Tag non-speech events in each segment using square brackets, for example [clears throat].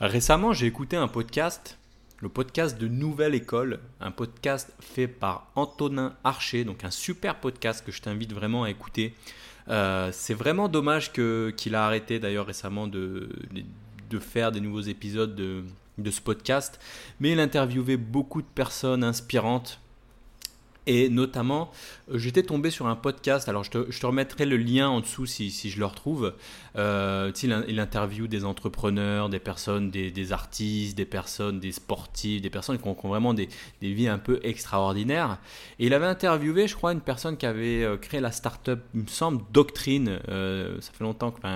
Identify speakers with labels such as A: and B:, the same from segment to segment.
A: Récemment, j'ai écouté un podcast, le podcast de Nouvelle École, un podcast fait par Antonin Archer, donc un super podcast que je t'invite vraiment à écouter. Euh, c'est vraiment dommage qu'il a arrêté d'ailleurs récemment de, faire des nouveaux épisodes de, de ce podcast, mais il interviewait beaucoup de personnes inspirantes et notamment, euh, j'étais tombé sur un podcast, alors je te, remettrai le lien en dessous si, je le retrouve. Euh, il, il, interviewe des entrepreneurs, des personnes, des, artistes, des personnes, des sportifs, des personnes qui ont, vraiment des, vies un peu extraordinaires. Et il avait interviewé, je crois, une personne qui avait euh, créé la startup, il me semble, Doctrine. ça fait longtemps que,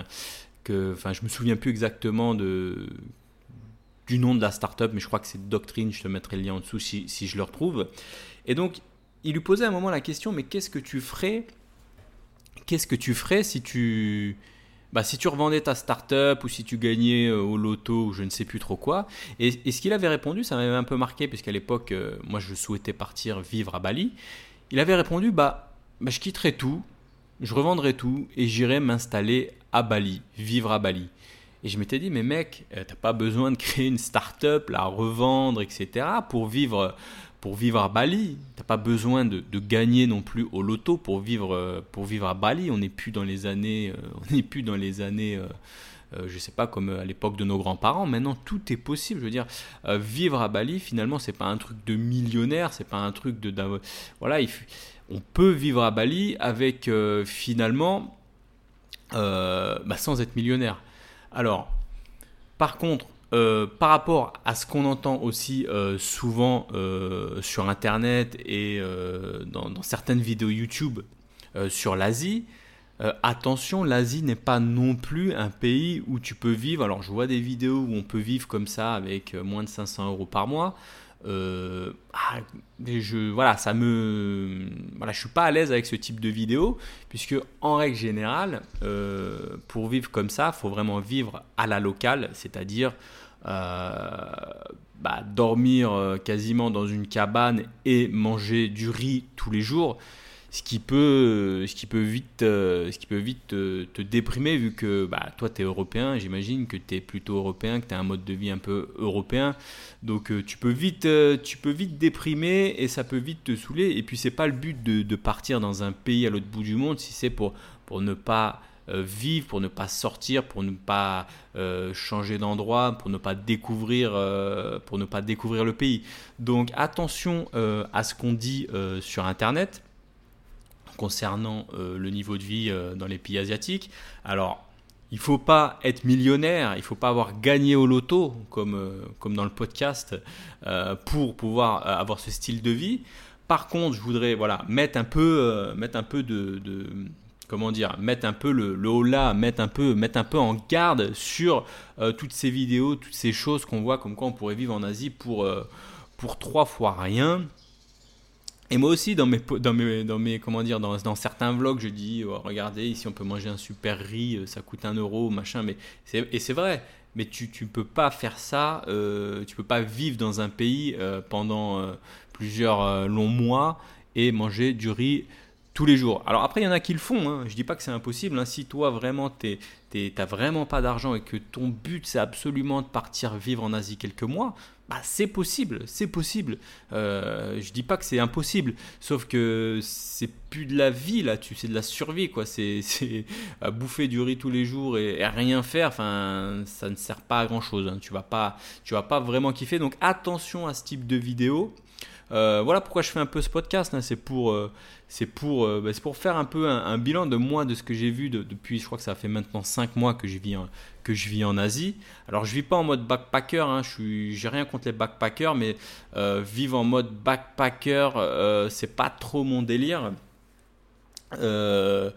A: que enfin, je me souviens plus exactement de du nom de la startup, mais je crois que c'est Doctrine. Je te mettrai le lien en dessous si, si je le retrouve. Et donc, il lui posait à un moment la question, mais qu'est-ce que tu ferais Qu'est-ce que tu ferais si tu, bah, si tu revendais ta start-up ou si tu gagnais euh, au loto ou je ne sais plus trop quoi et, ce qu'il avait répondu, ça m'avait un peu marqué, puisqu'à l'époque, euh, moi je souhaitais partir vivre à Bali. Il avait répondu, bah, bah je quitterais tout, je revendrais tout et j'irais m'installer à Bali, vivre à Bali. Et je m'étais dit, mais mec, euh, t'as pas besoin de créer une start-up, la revendre, etc. pour vivre pour vivre à Bali. T'as pas besoin de, gagner non plus au loto pour vivre, euh, pour vivre à Bali. On n'est plus dans les années, euh, on n'est plus dans les années, euh, je sais pas comme à l'époque de nos grands-parents. Maintenant, tout est possible. Je veux dire, vivre à Bali, finalement, c'est pas un truc de millionnaire, c'est pas un truc de, voilà. on peut vivre à Bali avec finalement, bah, sans être millionnaire. Alors, par contre, euh, par rapport à ce qu'on entend aussi euh, souvent euh, sur Internet et dans, certaines vidéos YouTube sur l'Asie, attention, l'Asie n'est pas non plus un pays où tu peux vivre. Alors, je vois des vidéos où on peut vivre comme ça avec moins de 500 euros par mois. Ah, je, voilà, ça me, voilà, je suis pas à l'aise avec ce type de vidéo puisque en règle générale, pour vivre comme ça, faut vraiment vivre à la locale, c'est-à-dire euh, bah, dormir euh, quasiment dans une cabane et manger du riz tous les jours, ce qui peut, ce qui peut vite, euh, ce qui peut vite te, déprimer vu que bah, toi tu es européen, j'imagine que tu es plutôt européen, que tu as un mode de vie un peu européen. Donc tu peux vite tu peux vite déprimer et ça peut vite te saouler et puis c'est pas le but de, partir dans un pays à l'autre bout du monde si c'est pour pour ne pas euh, vivre, pour ne pas sortir, pour ne pas euh, changer d'endroit, pour ne pas découvrir, euh, pour ne pas découvrir le pays. Donc attention à ce qu'on dit sur Internet concernant le niveau de vie dans les pays asiatiques. Alors il faut pas être millionnaire, il faut pas avoir gagné au loto comme, comme dans le podcast pour pouvoir avoir ce style de vie. Par contre, je voudrais voilà mettre un peu mettre un peu de comment dire, mettre un peu le, le haut là, mettre un peu, mettre un peu en garde sur euh, toutes ces vidéos, toutes ces choses qu'on voit comme quoi on pourrait vivre en Asie pour, euh, pour trois fois rien. Et moi aussi, dans mes, dans comment dire, dans, certains vlogs, je dis, oh, regardez, ici on peut manger un super riz, euh, ça coûte un euro, machin. Mais et c'est vrai. Mais tu ne peux pas faire ça, euh, tu peux pas vivre dans un pays pendant plusieurs longs mois et manger du riz tous les jours. Alors après, il y en a qui le font, hein. je dis pas que c'est impossible. Hein. Si toi vraiment tu n'as vraiment pas d'argent et que ton but c'est absolument de partir vivre en Asie quelques mois, bah, c'est possible, c'est possible. Euh, je dis pas que c'est impossible, sauf que c'est plus de la vie là, c'est de la survie quoi. C'est [laughs] bouffer du riz tous les jours et, rien faire. Enfin, ça ne sert pas à grand chose. Hein. Tu vas pas, vas pas vraiment kiffer. Donc attention à ce type de vidéo. Euh, voilà pourquoi je fais un peu ce podcast. Hein. C'est pour, euh, c'est euh, bah, pour faire un peu un, bilan de moi, de ce que j'ai vu depuis, je crois que ça fait maintenant 5 mois que je vis en, Asie. Alors je vis pas en mode backpacker, hein, je j'ai rien contre les backpackers, mais vivre en mode backpacker, c'est pas trop mon délire. Euh,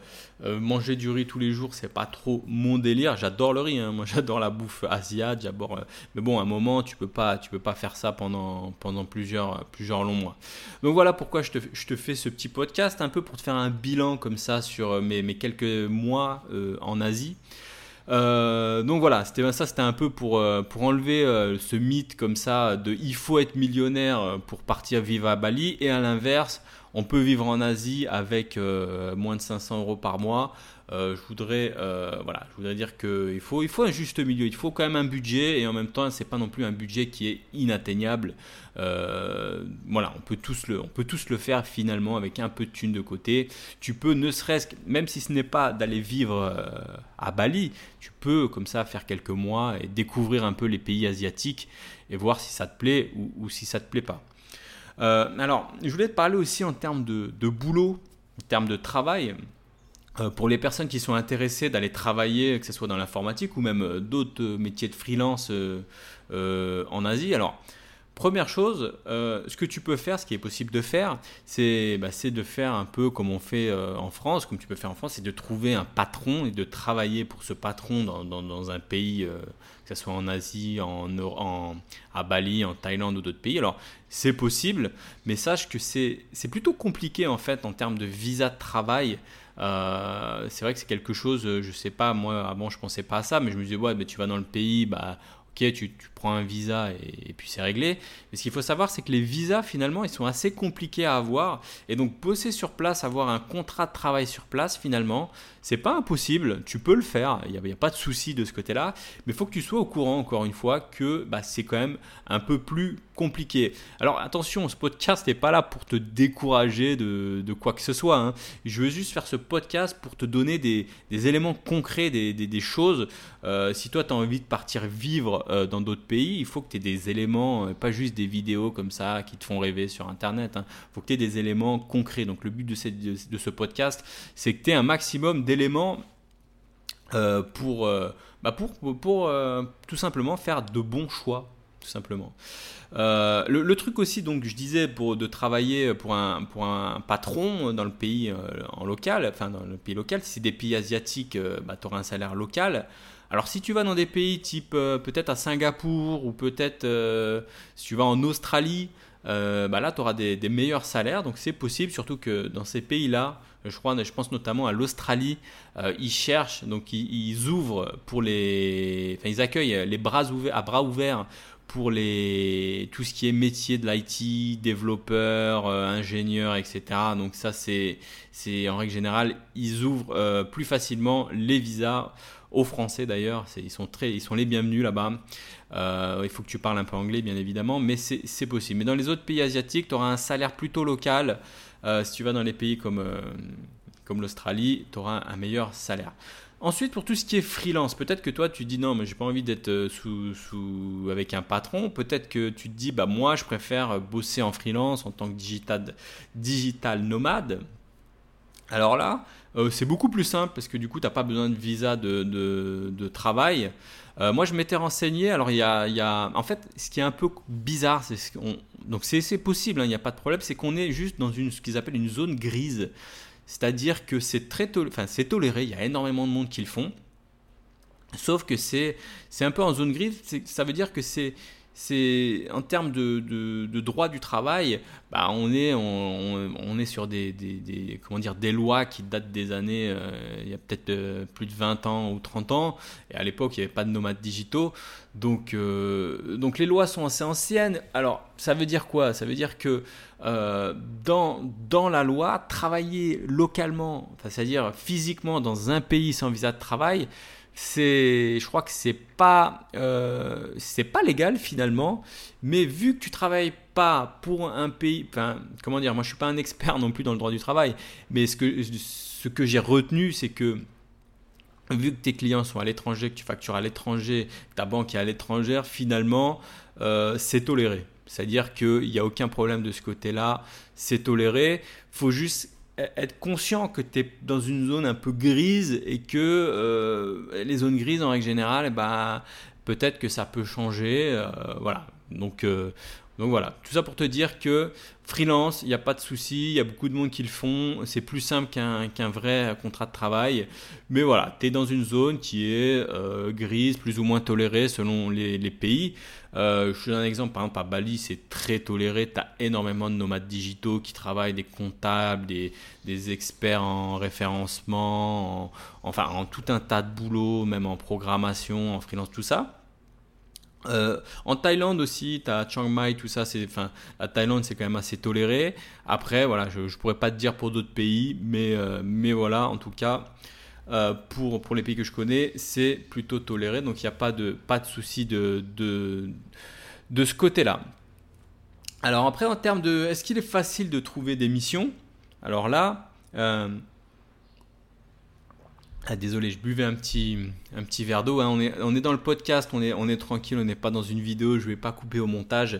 A: euh, manger du riz tous les jours, c'est pas trop mon délire. J'adore le riz, hein. moi [laughs] j'adore la bouffe asiatique, j'adore. Euh, mais bon, à un moment, tu peux pas, tu peux pas faire ça pendant pendant plusieurs plusieurs longs mois. Donc voilà pourquoi je te, je te fais ce petit podcast un peu pour te faire un bilan comme ça sur mes, mes quelques mois en Asie. Donc voilà, c'était ça, c'était un peu pour, pour enlever ce mythe comme ça de il faut être millionnaire pour partir vivre à Bali et à l'inverse, on peut vivre en Asie avec euh, moins de 500 euros par mois. Je voudrais, voilà, je voudrais dire qu'il faut, il faut un juste milieu. Il faut quand même un budget et en même temps, c'est pas non plus un budget qui est inatteignable. voilà, on peut tous le, on peut tous le faire finalement avec un peu de thunes de côté. Tu peux, ne serait-ce que, même si ce n'est pas d'aller vivre à Bali, tu peux comme ça faire quelques mois et découvrir un peu les pays asiatiques et voir si ça te plaît ou, si ça te plaît pas. Euh, alors, je voulais te parler aussi en termes de, boulot, en termes de travail. Euh, pour les personnes qui sont intéressées d'aller travailler, que ce soit dans l'informatique ou même euh, d'autres métiers de freelance en Asie. Alors, Première chose, ce que tu peux faire, ce qui est possible de faire, c'est bah, de faire un peu comme on fait en France, comme tu peux faire en France, c'est de trouver un patron et de travailler pour ce patron dans, un pays que ce soit en Asie, en, à Bali, en Thaïlande ou d'autres pays. Alors, c'est possible, mais sache que c'est plutôt compliqué en fait en termes de visa de travail. Euh, c'est vrai que c'est quelque chose, je sais pas, moi avant je pensais pas à ça, mais je me disais, ouais, mais tu vas dans le pays, bah, ok, tu, prends un visa et, puis c'est réglé. Mais ce qu'il faut savoir, c'est que les visas, finalement, ils sont assez compliqués à avoir. Et donc, bosser sur place, avoir un contrat de travail sur place, finalement, c'est pas impossible. Tu peux le faire. Il n'y a, pas de souci de ce côté-là. Mais il faut que tu sois au courant, encore une fois, que bah, c'est quand même un peu plus compliqué. Alors attention, ce podcast n'est pas là pour te décourager de, quoi que ce soit. Hein. Je veux juste faire ce podcast pour te donner des, éléments concrets, des, choses. Euh, si toi, tu as envie de partir vivre euh, dans d'autres pays, il faut que tu aies des éléments, euh, pas juste des vidéos comme ça qui te font rêver sur Internet. Il hein. faut que tu aies des éléments concrets. Donc le but de, de ce podcast, c'est que tu aies un maximum d'éléments pour, bah pour, pour tout simplement faire de bons choix tout simplement. Euh, le, truc aussi, donc, je disais, pour, de travailler pour un, pour un patron dans le pays euh, en local, enfin dans le pays local, si c'est des pays asiatiques, euh, bah, tu auras un salaire local. Alors si tu vas dans des pays type peut-être à Singapour ou peut-être si tu vas en Australie, bah là tu auras des, meilleurs salaires, donc c'est possible, surtout que dans ces pays-là, je crois, je pense notamment à l'Australie, ils cherchent, donc ils, ouvrent pour les, enfin ils accueillent les bras ouverts, à bras ouverts pour les, tout ce qui est métier de l'IT, développeur, euh, ingénieur, etc. Donc ça, c'est, en règle générale, ils ouvrent euh, plus facilement les visas aux Français d'ailleurs. ils, sont très, ils sont les bienvenus là-bas. Euh, il faut que tu parles un peu anglais, bien évidemment, mais c'est possible. Mais dans les autres pays asiatiques, tu auras un salaire plutôt local. Si tu vas dans les pays comme, comme l'Australie, tu auras un meilleur salaire. Ensuite, pour tout ce qui est freelance, peut-être que toi tu dis non, mais j'ai pas envie d'être euh, sous, sous, avec un patron. Peut-être que tu te dis bah moi je préfère bosser en freelance en tant que digital, nomade. Alors là, euh, c'est beaucoup plus simple parce que du coup tu n'as pas besoin de visa de, travail. Euh, moi je m'étais renseigné. Alors il y a, en fait, ce qui est un peu bizarre, c'est ce donc c'est possible, hein, il n'y a pas de problème, c'est qu'on est juste dans une, ce qu'ils appellent une zone grise. C'est-à-dire que c'est c'est toléré, il y a énormément de monde qui le font. Sauf que c'est un peu en zone grise, ça veut dire que c'est c'est en termes de, droit du travail, bah on, est, sur des, lois qui datent des années, euh, il y a peut-être euh, plus de 20 ans ou 30 ans, et à l'époque il n'y avait pas de nomades digitaux, donc, euh, donc les lois sont assez anciennes. Alors ça veut dire quoi? Ça veut dire que dans la loi, travailler localement, c'est-à-dire physiquement dans un pays sans visa de travail, c'est, je crois que c'est pas, euh, c'est pas légal finalement, mais vu que tu travailles pas pour un pays, enfin, comment dire, moi je suis pas un expert non plus dans le droit du travail, mais ce que, ce que j'ai retenu, c'est que vu que tes clients sont à l'étranger, que tu factures à l'étranger, ta banque est à l'étranger, finalement, euh, c'est toléré. C'est-à-dire qu'il n'y a aucun problème de ce côté-là, c'est toléré. faut juste être conscient que tu es dans une zone un peu grise et que euh, les zones grises en règle générale, bah, peut-être que ça peut changer. Euh, voilà. Donc, euh, donc voilà, tout ça pour te dire que freelance, il n'y a pas de souci, il y a beaucoup de monde qui le font, c'est plus simple qu'un vrai contrat de travail. Mais voilà, tu es dans une zone qui est euh, grise, plus ou moins tolérée selon les, pays. Euh, je te donne un exemple, par exemple à Bali, c'est très toléré, tu as énormément de nomades digitaux qui travaillent, des comptables, des, experts en référencement, enfin en tout un tas de boulot, même en programmation, en freelance, tout ça. Euh, en Thaïlande aussi, tu as Chiang Mai, tout ça. Enfin, la Thaïlande, c'est quand même assez toléré. Après, voilà, je ne pourrais pas te dire pour d'autres pays, mais, euh, mais voilà, en tout cas, pour, pour les pays que je connais, c'est plutôt toléré. Donc il n'y a pas de, pas de souci de, de, de ce côté-là. Alors après, en termes de... Est-ce qu'il est facile de trouver des missions? Alors là... Ah, désolé, je buvais un petit, un petit verre d'eau. Hein. On, est, on est dans le podcast, on est, on est tranquille, on n'est pas dans une vidéo, je ne vais pas couper au montage.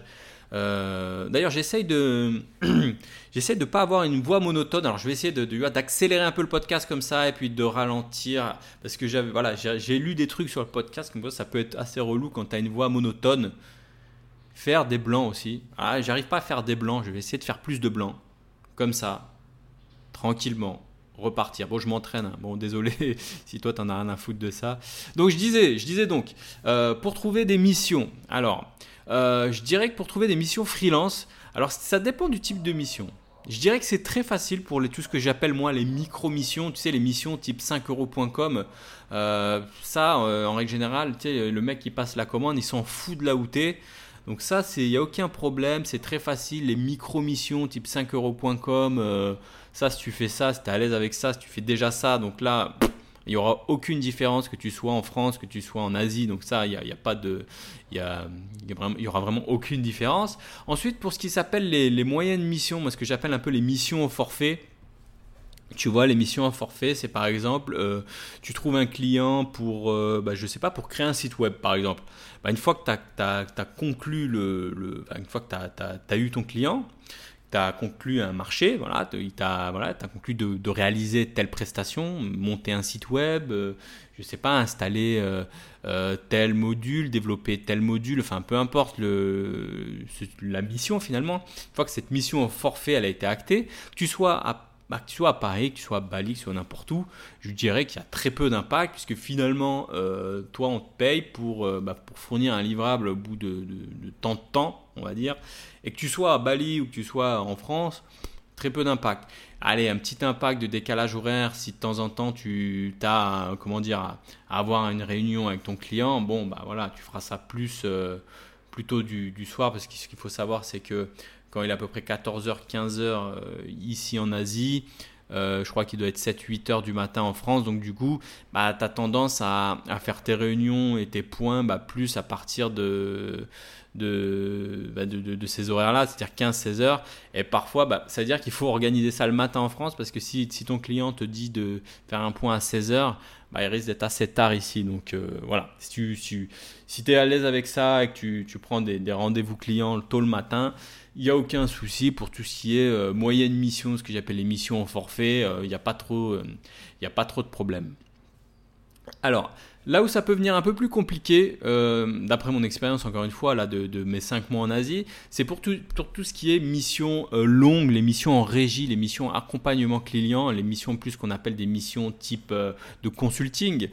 A: Euh, d'ailleurs, j'essaye de, [clears throat] j'essaye de pas avoir une voix monotone. Alors, je vais essayer de, d'accélérer un peu le podcast comme ça et puis de ralentir parce que j'avais, voilà, j'ai, lu des trucs sur le podcast comme ça, ça peut être assez relou quand tu as une voix monotone. Faire des blancs aussi. Ah, j'arrive pas à faire des blancs. Je vais essayer de faire plus de blancs, comme ça, tranquillement repartir. Bon, je m'entraîne. Hein. Bon, désolé [laughs] si toi, tu en as rien à foutre de ça. Donc, je disais, je disais donc, euh, pour trouver des missions. Alors, euh, je dirais que pour trouver des missions freelance, alors ça dépend du type de mission. Je dirais que c'est très facile pour tout ce que j'appelle moi les micro-missions, tu sais, les missions type 5euros.com. Euh, ça, en règle générale, tu sais, le mec qui passe la commande, il s'en fout de où t'es. Donc ça, il n'y a aucun problème, c'est très facile. Les micro-missions type 5euros.com, euh, ça, si tu fais ça, si tu es à l'aise avec ça, si tu fais déjà ça, donc là, il n'y aura aucune différence que tu sois en France, que tu sois en Asie. Donc ça, il n'y a, a, pas de... Il y, y, aura vraiment aucune différence. Ensuite, pour ce qui s'appelle les, moyennes missions, moi ce que j'appelle un peu les missions au forfait, tu vois, les missions à forfait, c'est par exemple, euh, tu trouves un client pour, euh, bah, je sais pas, pour créer un site web, par exemple. Bah, une fois que tu as, conclu le, une fois que tu as, eu ton client, conclu un marché, voilà, tu voilà, as conclu de, réaliser telle prestation, monter un site web, euh, je sais pas, installer tel module, développer tel module, enfin peu importe le, la mission finalement. Une fois que cette mission au forfait elle a été actée, tu sois à bah, que tu sois à Paris, que tu sois à Bali, que tu sois n'importe où, je dirais qu'il y a très peu d'impact puisque finalement, euh, toi, on te paye pour, euh, bah, pour fournir un livrable au bout de, de, tant de temps, on va dire. Et que tu sois à Bali ou que tu sois en France, très peu d'impact. Allez, un petit impact de décalage horaire si de temps en temps tu as, comment dire, à, avoir une réunion avec ton client, bon, bah voilà, tu feras ça plus. Euh, plutôt du, du, soir parce que ce qu'il faut savoir c'est que quand il est à peu près 14h, 15h euh, ici en Asie. Euh, je crois qu'il doit être 7-8 heures du matin en France. Donc, du coup, bah, tu as tendance à, faire tes réunions et tes points bah, plus à partir de, de, bah, de, ces horaires-là, c'est-à-dire 15-16 heures. Et parfois, bah, ça veut dire qu'il faut organiser ça le matin en France parce que si, si ton client te dit de faire un point à 16 heures, bah, il risque d'être assez tard ici. Donc, euh, voilà. Si tu si, si es à l'aise avec ça et que tu, tu prends des, des rendez-vous clients tôt le matin, il n'y a aucun souci pour tout ce qui est euh, moyenne mission, ce que j'appelle les missions en forfait, euh, il n'y a, pas trop, euh, a pas trop de problèmes. Alors, là où ça peut venir un peu plus compliqué, d'après mon expérience encore une fois, là, de, mes 5 mois en Asie, c'est pour tout, ce qui est missions longues, les missions en régie, les missions accompagnement client, les missions plus qu'on appelle des missions type de consulting,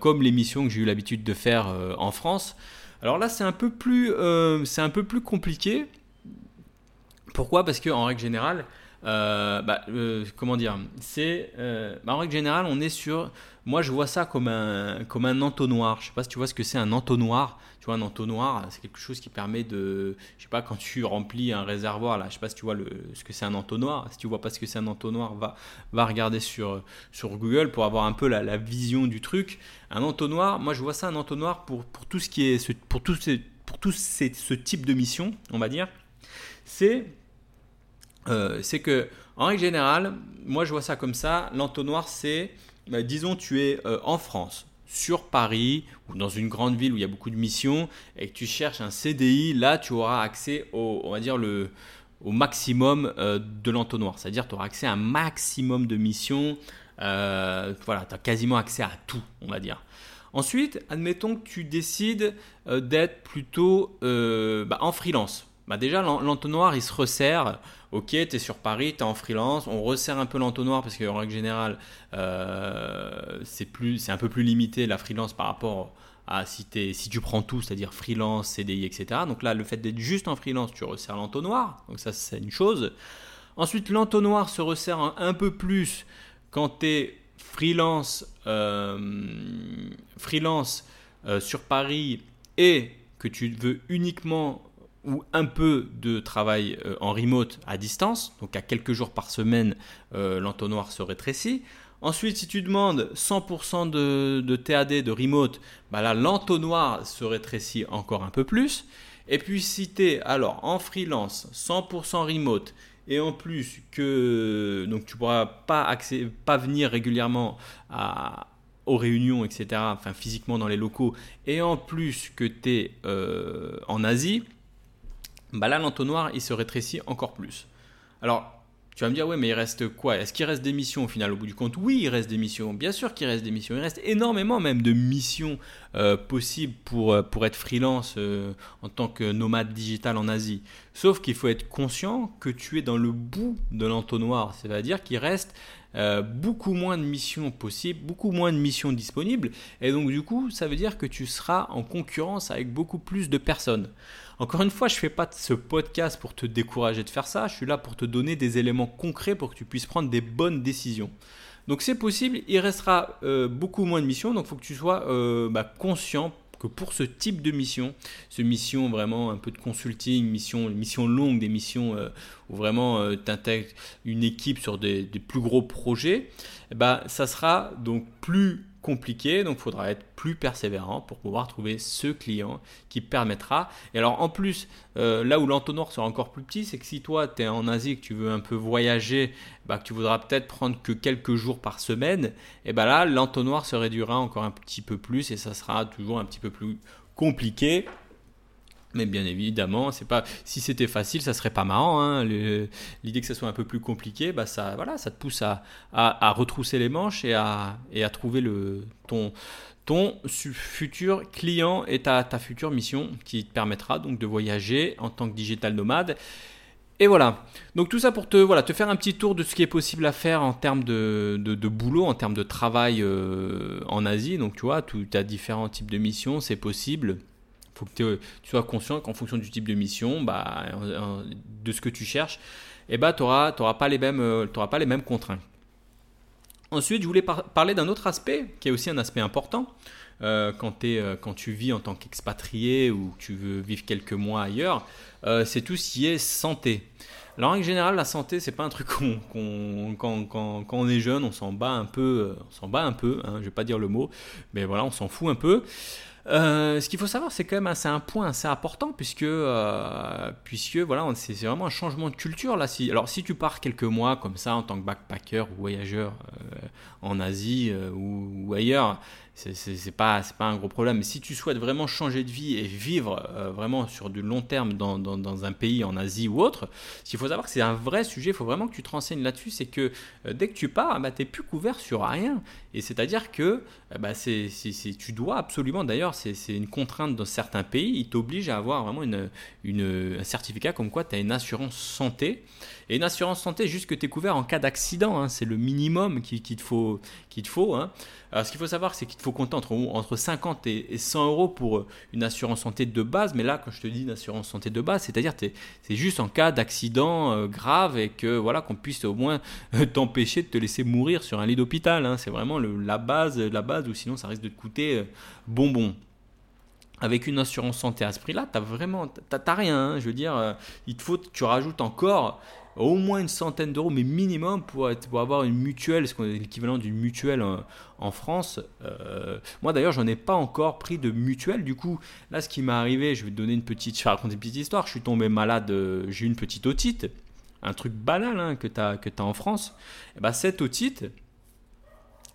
A: comme les missions que j'ai eu l'habitude de faire en France. Alors là, c'est un peu plus, c'est un peu plus compliqué pourquoi? Parce qu'en règle générale, euh, bah, euh, comment dire C'est euh, bah, en règle générale, on est sur. Moi, je vois ça comme un comme un entonnoir. Je sais pas si tu vois ce que c'est un entonnoir. Tu vois, un entonnoir, c'est quelque chose qui permet de. Je sais pas quand tu remplis un réservoir là. Je sais pas si tu vois le, ce que c'est un entonnoir. Si tu vois pas ce que c'est un entonnoir, va va regarder sur sur Google pour avoir un peu la, la vision du truc. Un entonnoir. Moi, je vois ça un entonnoir pour pour tout ce qui est pour tout pour tout ce type de mission, on va dire. C'est euh, c'est que, en règle générale, moi je vois ça comme ça. L'entonnoir, c'est, bah, disons, tu es euh, en France, sur Paris ou dans une grande ville où il y a beaucoup de missions et que tu cherches un CDI, là tu auras accès au, on va dire le, au maximum euh, de l'entonnoir. C'est-à-dire tu auras accès à un maximum de missions. voilà, tu as quasiment accès à tout, on va dire. Ensuite, admettons que tu décides d'être plutôt bah, en freelance. Bah déjà, l'entonnoir, il se resserre ok, tu es sur Paris, tu es en freelance, on resserre un peu l'entonnoir parce qu'en règle générale, euh, c'est un peu plus limité la freelance par rapport à si, si tu prends tout, c'est-à-dire freelance, CDI, etc. Donc là, le fait d'être juste en freelance, tu resserres l'entonnoir, donc ça c'est une chose. Ensuite, l'entonnoir se resserre un, peu plus quand tu es freelance, euh, freelance euh, sur Paris et que tu veux uniquement ou un peu de travail euh, en remote à distance, donc à quelques jours par semaine, euh, l'entonnoir se rétrécit. Ensuite, si tu demandes 100% de, TAD, de remote, bah là, l'entonnoir se rétrécit encore un peu plus. Et puis, si tu es alors en freelance, 100% remote, et en plus que donc tu pourras pas, pas venir régulièrement aux réunions, etc., enfin physiquement dans les locaux, et en plus que tu es euh, en Asie, bah là l'entonnoir il se rétrécit encore plus. Alors tu vas me dire, ouais, mais il reste quoi? Est-ce qu'il reste des missions au final au bout du compte? Oui, il reste des missions. Bien sûr qu'il reste des missions. Il reste énormément même de missions euh, possibles pour, euh, pour être freelance euh, en tant que nomade digital en Asie. Sauf qu'il faut être conscient que tu es dans le bout de l'entonnoir. C'est-à-dire qu'il reste beaucoup moins de missions possibles, beaucoup moins de missions disponibles. Et donc du coup, ça veut dire que tu seras en concurrence avec beaucoup plus de personnes. Encore une fois, je ne fais pas ce podcast pour te décourager de faire ça, je suis là pour te donner des éléments concrets pour que tu puisses prendre des bonnes décisions. Donc c'est possible, il restera euh, beaucoup moins de missions, donc il faut que tu sois euh, bah, conscient que pour ce type de mission, ce mission vraiment un peu de consulting, mission, mission longue, des missions euh, où vraiment tu intègres une équipe sur des, plus gros projets, eh bah, ça sera donc plus compliqué, donc il faudra être plus persévérant pour pouvoir trouver ce client qui permettra. Et alors en plus, euh, là où l'entonnoir sera encore plus petit, c'est que si toi tu es en Asie, que tu veux un peu voyager, bah, que tu voudras peut-être prendre que quelques jours par semaine, et bah là l'entonnoir se réduira encore un petit peu plus et ça sera toujours un petit peu plus compliqué mais bien évidemment, c'est pas si c'était facile, ça serait pas marrant. Hein. L'idée que ça soit un peu plus compliqué, bah ça, voilà, ça te pousse à, à, retrousser les manches et à, et à trouver le, ton, ton futur client et ta, ta future mission qui te permettra donc de voyager en tant que digital nomade. Et voilà. Donc tout ça pour te, voilà, te faire un petit tour de ce qui est possible à faire en termes de, de, boulot, en termes de travail euh, en Asie. Donc tu vois, tu as différents types de missions, c'est possible faut que tu sois conscient qu'en fonction du type de mission, bah, de ce que tu cherches, eh bah, tu n'auras pas, les mêmes, euh, pas les mêmes contraintes. Ensuite, je voulais parler d'un autre aspect qui est aussi un aspect important. Euh, euh, quand, tu vis en tant qu'expatrié ou que tu veux vivre quelques mois ailleurs, c'est tout ce qui est santé. Alors en général, la santé, c'est pas un truc [laughs] qu'on, quand, on est jeune, on s'en bat un peu, on s'en bat un peu. Hein, je vais pas dire le mot, mais voilà, on s'en fout un peu. Euh, ce qu'il faut savoir, c'est quand même c'est un point assez important puisque, euh, puisque voilà, c'est vraiment un changement de culture là. Si, alors si tu pars quelques mois comme ça en tant que backpacker ou voyageur euh, en Asie ou, ou, ailleurs, c'est c'est pas un gros problème. Mais si tu souhaites vraiment changer de vie et vivre euh, vraiment sur du long terme dans, un pays en Asie ou autre, qu'il faut savoir que c'est un vrai sujet. Il faut vraiment que tu te renseignes là-dessus. C'est que euh, dès que tu pars, bah, tu n'es plus couvert sur rien. Et c'est-à-dire que euh, bah, tu dois absolument, d'ailleurs, c'est, une contrainte dans certains pays, ils t'obligent à avoir vraiment un certificat comme quoi tu as une assurance santé. Et une assurance santé, juste que tu es couvert en cas d'accident, hein, c'est le minimum qu'il, te faut. Te hein. Ce qu'il faut savoir, c'est qu'il faut compter entre, entre 50 et 100 euros pour euh, une assurance santé de base. Mais là, quand je te dis une assurance santé de base, c'est-à-dire c'est juste en cas d'accident euh, grave et que voilà qu'on puisse au moins euh, t'empêcher de te laisser mourir sur un lit d'hôpital. Hein. C'est vraiment la base, la base, ou sinon ça risque de te coûter bonbon avec une assurance santé à ce prix-là, tu vraiment, t'as rien. Je veux dire, il te faut, tu rajoutes encore au moins une centaine d'euros, mais minimum pour, pour avoir une mutuelle, ce qu'on est l'équivalent d'une mutuelle en, France. Euh, moi d'ailleurs, j'en ai pas encore pris de mutuelle. Du coup, là, ce qui m'est arrivé, je vais te donner une petite, je vais raconter une petite histoire. Je suis tombé malade, euh, j'ai eu une petite otite, un truc banal hein, que tu as, que as en France. Et bah, cette otite,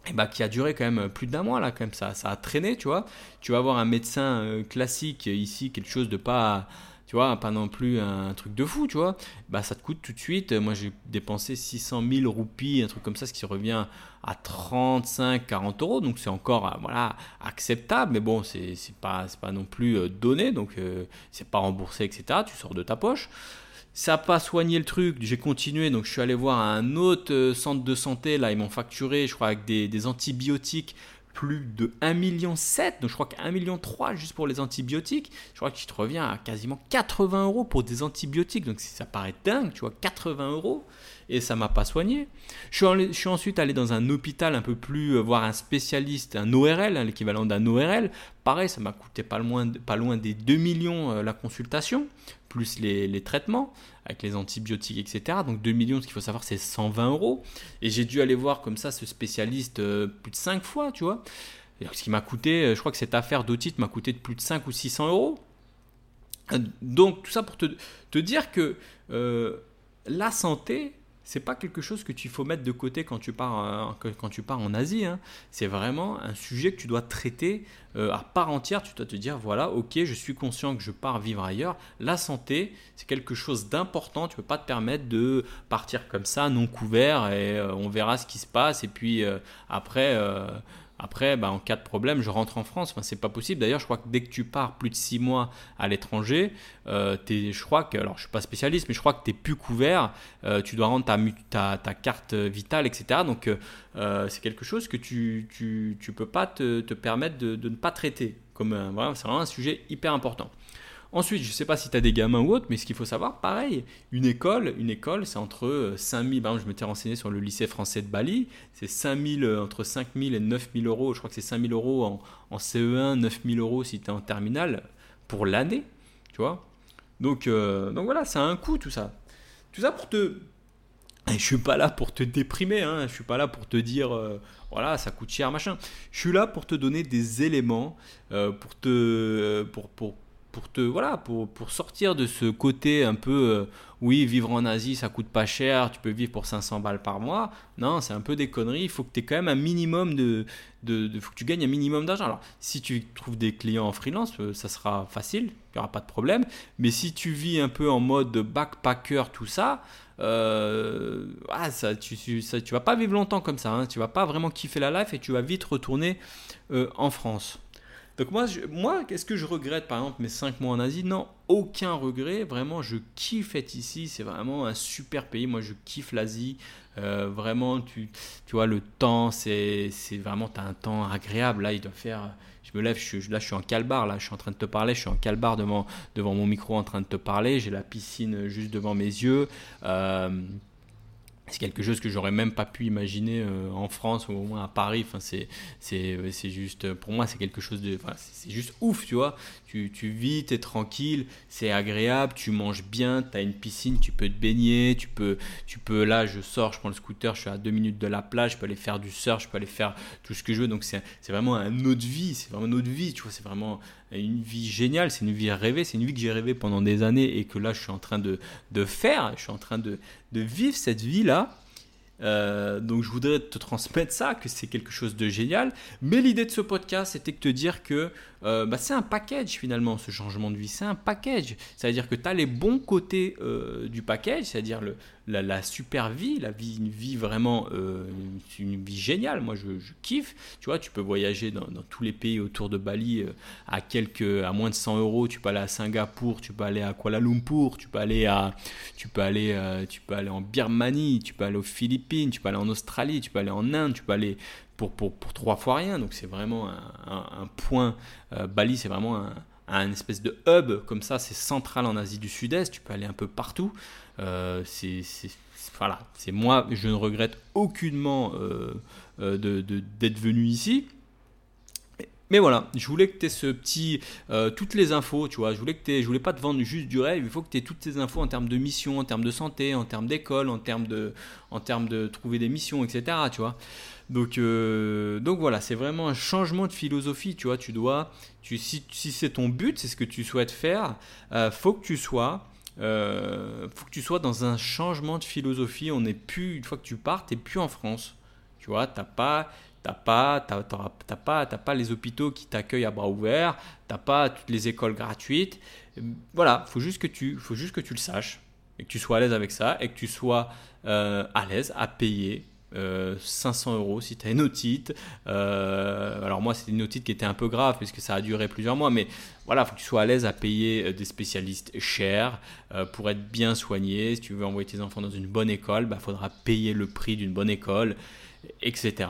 A: et bah, qui a duré quand même plus d'un mois là, quand même ça, ça a traîné, tu vois. Tu vas voir un médecin euh, classique ici, quelque chose de pas tu vois, pas non plus un truc de fou, tu vois, bah ça te coûte tout de suite. Moi, j'ai dépensé 600 000 roupies, un truc comme ça, ce qui revient à 35, 40 euros. Donc, c'est encore, euh, voilà, acceptable, mais bon, c'est pas, pas non plus euh, donné, donc euh, c'est pas remboursé, etc. Tu sors de ta poche. Ça n'a pas soigné le truc, j'ai continué, donc je suis allé voir un autre centre de santé, là, ils m'ont facturé, je crois, avec des antibiotiques plus de 1,7 million. Donc je crois qu'un million juste pour les antibiotiques. Je crois que tu te reviens à quasiment 80 euros pour des antibiotiques. Donc ça paraît dingue, tu vois, 80 euros. Et ça m'a pas soigné. Je suis, ensuite allé dans un hôpital un peu plus, voir un spécialiste, un ORL, l'équivalent d'un ORL. Pareil, ça m'a coûté pas loin, pas loin des 2 millions la consultation, plus les, traitements avec les antibiotiques, etc. Donc 2 millions, ce qu'il faut savoir, c'est 120 euros. Et j'ai dû aller voir comme ça ce spécialiste plus de 5 fois, tu vois. Ce qui m'a coûté, je crois que cette affaire d'otite m'a coûté de plus de 5 ou 600 euros. Donc tout ça pour te, dire que euh, la santé, c'est pas quelque chose que tu faut mettre de côté quand tu pars, euh, quand tu pars en Asie. Hein. C'est vraiment un sujet que tu dois traiter euh, à part entière. Tu dois te dire voilà, ok, je suis conscient que je pars vivre ailleurs. La santé, c'est quelque chose d'important. Tu peux pas te permettre de partir comme ça, non couvert, et on verra ce qui se passe. Et puis après après, bah, en cas de problème, je rentre en France. Enfin, c'est pas possible. D'ailleurs, je crois que dès que tu pars plus de 6 mois à l'étranger, euh, je crois que, alors je suis pas spécialiste, mais je crois que tu n'es plus couvert. Euh, tu dois rendre ta, carte vitale, etc. Donc, euh, c'est quelque chose que tu ne peux pas te, permettre de, ne pas traiter. Comme, c'est vraiment un sujet hyper important. Ensuite, je ne sais pas si tu as des gamins ou autres, mais ce qu'il faut savoir, pareil, une école, une école, c'est entre 5000, ben, je m'étais renseigné sur le lycée français de Bali, c'est 5000, euh, entre 5000 et 9000 euros, je crois que c'est 5000 euros en, en CE1, 9000 euros si tu es en terminale pour l'année, tu vois. Donc, euh, donc voilà, ça a un coût tout ça. Tout ça pour te... je suis pas là pour te déprimer, hein, je suis pas là pour te dire, euh, voilà, ça coûte cher, machin. Je suis là pour te donner des éléments, pour te... pour pour te voilà pour, pour, sortir de ce côté un peu euh, oui vivre en Asie ça coûte pas cher tu peux vivre pour 500 balles par mois non c'est un peu des conneries il faut que tu quand même un minimum de, de, faut que tu gagnes un minimum d'argent alors si tu trouves des clients en freelance euh, ça sera facile il n'y aura pas de problème mais si tu vis un peu en mode backpacker tout ça euh, ah, ça, tu, ça, tu vas pas vivre longtemps comme ça, hein. tu vas pas vraiment kiffer la life et tu vas vite retourner en France. Donc moi, moi qu'est-ce que je regrette par exemple mes 5 mois en Asie? Non, aucun regret. Vraiment, je kiffe être ici. C'est vraiment un super pays. Moi, je kiffe l'Asie. Euh, vraiment, tu, tu vois, le temps, c'est vraiment, tu as un temps agréable. Là, il doit faire... Je me lève, je, là je suis en calbar, là je suis en train de te parler, je suis en calbar devant, devant mon micro en train de te parler, j'ai la piscine juste devant mes yeux. Euh, c'est quelque chose que j'aurais même pas pu imaginer euh, en France ou au moins à Paris. Enfin, c'est, c'est, c'est juste, pour moi, c'est quelque chose de, enfin, c'est juste ouf, tu vois. Tu, vis, tu es tranquille, c'est agréable, tu manges bien, tu as une piscine, tu peux te baigner, tu peux, tu peux, là, je sors, je prends le scooter, je suis à deux minutes de la plage, je peux aller faire du surf, je peux aller faire tout ce que je veux. Donc, c'est, vraiment un autre vie, c'est vraiment une autre vie, tu vois, c'est vraiment une vie géniale, c'est une vie rêvée, c'est une vie que j'ai rêvé pendant des années et que là je suis en train de, de faire, je suis en train de, de vivre cette vie-là. Euh, donc je voudrais te transmettre ça, que c'est quelque chose de génial. Mais l'idée de ce podcast, c'était de te dire que euh, bah, c'est un package finalement, ce changement de vie. C'est un package. C'est-à-dire que tu as les bons côtés euh, du package, c'est-à-dire la, super vie, la vie, une vie vraiment, euh, une vie géniale. Moi, je, kiffe. Tu vois, tu peux voyager dans, tous les pays autour de Bali à quelques, à moins de 100 euros. Tu peux aller à Singapour, tu peux aller à Kuala Lumpur, tu peux aller à, tu peux aller, tu peux aller en Birmanie, tu peux aller aux Philippines, tu peux aller en Australie, tu peux aller en Inde, tu peux aller pour, pour, pour trois fois rien. Donc c'est vraiment un, point. Euh, Bali, c'est vraiment un, espèce de hub comme ça. C'est central en Asie du Sud-Est. Tu peux aller un peu partout. Euh, c'est voilà, c'est moi. Je ne regrette aucunement euh, de d'être venu ici. Mais voilà, je voulais que tu aies ce petit, toutes les infos, tu vois. Je voulais que je voulais pas te vendre juste du rêve. Il faut que tu aies toutes ces infos en termes de mission, en termes de santé, en termes d'école, en termes de, en termes de trouver des missions, etc. Tu vois. Donc, euh, donc voilà, c'est vraiment un changement de philosophie. Tu vois, tu dois, tu, si, si c'est ton but, c'est ce que tu souhaites faire, euh, faut que tu sois, euh, faut que tu sois dans un changement de philosophie. On n'est plus, une fois que tu pars, t'es plus en France. Tu vois, t'as pas, t'as pas, t'as, pas, t'as pas les hôpitaux qui t'accueillent à bras ouverts. T'as pas toutes les écoles gratuites. Voilà, faut juste que tu, faut juste que tu le saches et que tu sois à l'aise avec ça et que tu sois à l'aise à payer 500 euh, euros si tu as une otite. Euh, alors moi c'était une otite qui était un peu grave puisque ça a duré plusieurs mois, mais voilà, il faut que tu sois à l'aise à payer euh, des spécialistes chers pour être bien soigné. Si tu veux envoyer tes enfants dans une bonne école, il bah, faudra payer le prix d'une bonne école, etc.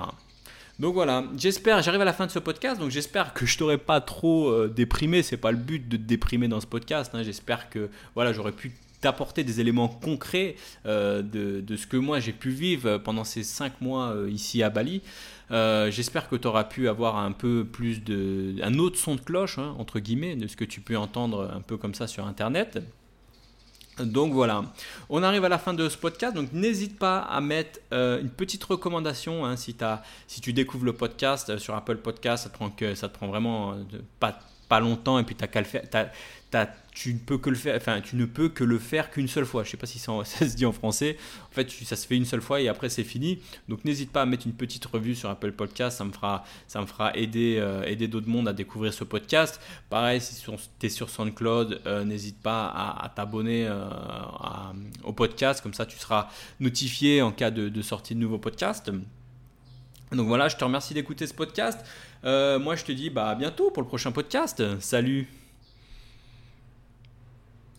A: Donc voilà, j'espère, j'arrive à la fin de ce podcast, donc j'espère que je t'aurai pas trop déprimé. C'est pas le but de te déprimer dans ce podcast. Hein. J'espère que voilà, j'aurais pu t'apporter des éléments concrets de, de, ce que moi j'ai pu vivre pendant ces 5 mois ici à Bali. J'espère que tu auras pu avoir un peu plus de. un autre son de cloche, hein, entre guillemets, de ce que tu peux entendre un peu comme ça sur Internet. Donc voilà, on arrive à la fin de ce podcast, donc n'hésite pas à mettre euh, une petite recommandation hein, si, tu découvres le podcast euh, sur Apple Podcast, ça te prend, que, ça te prend vraiment euh, pas, pas longtemps et puis le faire tu ne peux que le faire, enfin, tu ne peux que le faire qu'une seule fois. Je sais pas si ça, [laughs] se dit en français. En fait, ça se fait une seule fois et après c'est fini. Donc n'hésite pas à mettre une petite revue sur Apple Podcast. Ça me fera, ça me fera aider, euh, aider d'autres mondes à découvrir ce podcast. Pareil, si tu es sur SoundCloud, euh, n'hésite pas à, t'abonner euh, au podcast. Comme ça, tu seras notifié en cas de, de sortie de nouveaux podcasts. Donc voilà, je te remercie d'écouter ce podcast. moi, je te dis bah, à bientôt pour le prochain podcast. Salut